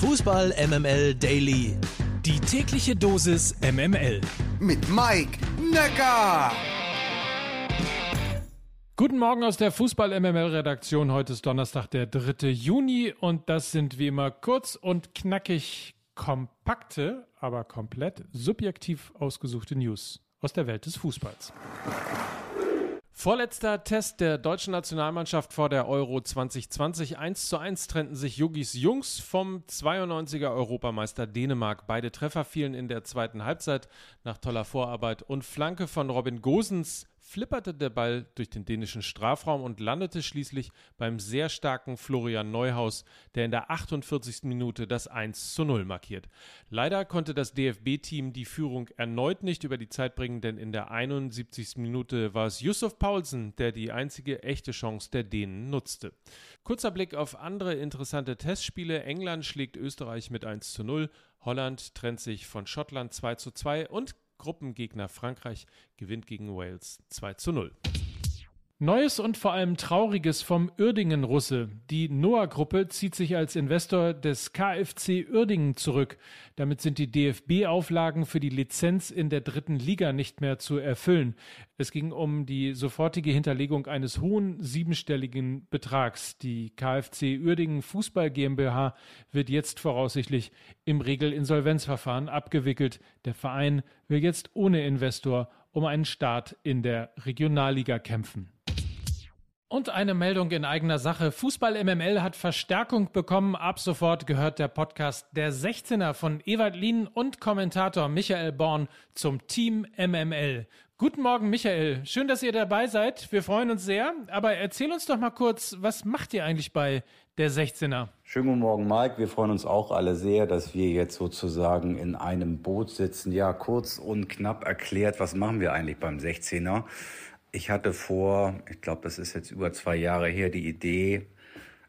Fußball MML Daily. Die tägliche Dosis MML. Mit Mike Necker. Guten Morgen aus der Fußball MML Redaktion. Heute ist Donnerstag, der 3. Juni und das sind wie immer kurz und knackig kompakte, aber komplett subjektiv ausgesuchte News aus der Welt des Fußballs. Vorletzter Test der deutschen Nationalmannschaft vor der Euro 2020. 1 zu 1 trennten sich Jugis Jungs vom 92er Europameister Dänemark. Beide Treffer fielen in der zweiten Halbzeit nach toller Vorarbeit und Flanke von Robin Gosens flipperte der Ball durch den dänischen Strafraum und landete schließlich beim sehr starken Florian Neuhaus, der in der 48. Minute das 1 zu 0 markiert. Leider konnte das DFB-Team die Führung erneut nicht über die Zeit bringen, denn in der 71. Minute war es Yusuf Paulsen, der die einzige echte Chance der Dänen nutzte. Kurzer Blick auf andere interessante Testspiele. England schlägt Österreich mit 1 zu 0. Holland trennt sich von Schottland 2 zu 2 und Gruppengegner Frankreich gewinnt gegen Wales 2 zu 0. Neues und vor allem Trauriges vom Uerdingen-Russe. Die Noah-Gruppe zieht sich als Investor des KfC Uerdingen zurück. Damit sind die DFB-Auflagen für die Lizenz in der dritten Liga nicht mehr zu erfüllen. Es ging um die sofortige Hinterlegung eines hohen siebenstelligen Betrags. Die KfC Uerdingen Fußball GmbH wird jetzt voraussichtlich im Regelinsolvenzverfahren abgewickelt. Der Verein will jetzt ohne Investor um einen Start in der Regionalliga kämpfen. Und eine Meldung in eigener Sache. Fußball MML hat Verstärkung bekommen. Ab sofort gehört der Podcast Der 16er von Ewald Lien und Kommentator Michael Born zum Team MML. Guten Morgen, Michael. Schön, dass ihr dabei seid. Wir freuen uns sehr. Aber erzähl uns doch mal kurz, was macht ihr eigentlich bei der 16er? Schönen guten Morgen, Mike. Wir freuen uns auch alle sehr, dass wir jetzt sozusagen in einem Boot sitzen. Ja, kurz und knapp erklärt, was machen wir eigentlich beim 16er? Ich hatte vor, ich glaube, das ist jetzt über zwei Jahre her, die Idee,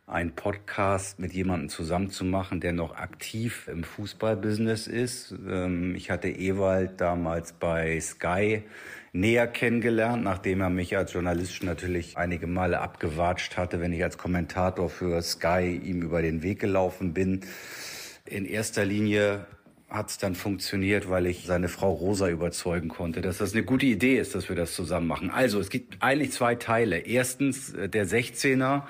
einen Podcast mit jemandem zusammenzumachen, der noch aktiv im Fußballbusiness ist. Ähm, ich hatte Ewald damals bei Sky näher kennengelernt, nachdem er mich als Journalist natürlich einige Male abgewatscht hatte, wenn ich als Kommentator für Sky ihm über den Weg gelaufen bin. In erster Linie hat es dann funktioniert, weil ich seine Frau Rosa überzeugen konnte, dass das eine gute Idee ist, dass wir das zusammen machen. Also es gibt eigentlich zwei Teile. Erstens äh, der 16er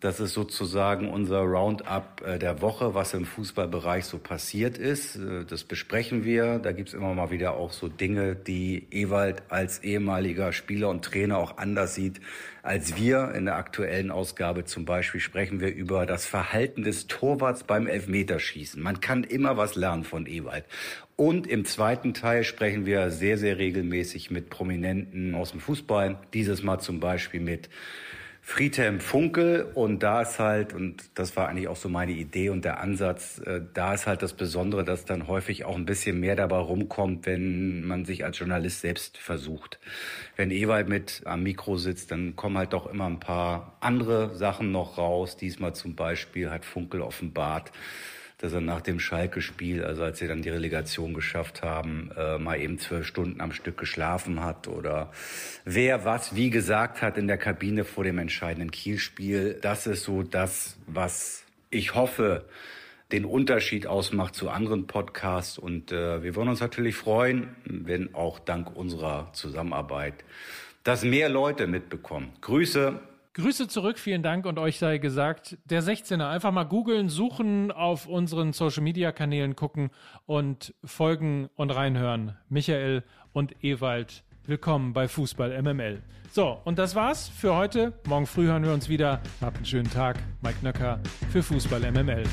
das ist sozusagen unser Roundup äh, der Woche, was im Fußballbereich so passiert ist. Äh, das besprechen wir. Da gibt's immer mal wieder auch so Dinge, die Ewald als ehemaliger Spieler und Trainer auch anders sieht als wir. In der aktuellen Ausgabe zum Beispiel sprechen wir über das Verhalten des Torwarts beim Elfmeterschießen. Man kann immer was lernen von Ewald. Und im zweiten Teil sprechen wir sehr, sehr regelmäßig mit Prominenten aus dem Fußball. Dieses Mal zum Beispiel mit Friedhelm Funkel und da ist halt, und das war eigentlich auch so meine Idee und der Ansatz, äh, da ist halt das Besondere, dass dann häufig auch ein bisschen mehr dabei rumkommt, wenn man sich als Journalist selbst versucht. Wenn Ewald mit am Mikro sitzt, dann kommen halt doch immer ein paar andere Sachen noch raus. Diesmal zum Beispiel hat Funkel offenbart, dass er nach dem Schalke-Spiel, also als sie dann die Relegation geschafft haben, äh, mal eben zwölf Stunden am Stück geschlafen hat oder wer was wie gesagt hat in der Kabine vor dem entscheidenden Kielspiel. Das ist so das, was ich hoffe, den Unterschied ausmacht zu anderen Podcasts. Und äh, wir wollen uns natürlich freuen, wenn auch dank unserer Zusammenarbeit das mehr Leute mitbekommen. Grüße Grüße zurück, vielen Dank und euch sei gesagt, der 16er. Einfach mal googeln, suchen, auf unseren Social Media Kanälen gucken und folgen und reinhören. Michael und Ewald, willkommen bei Fußball MML. So, und das war's für heute. Morgen früh hören wir uns wieder. Habt einen schönen Tag. Mike Nöcker für Fußball MML.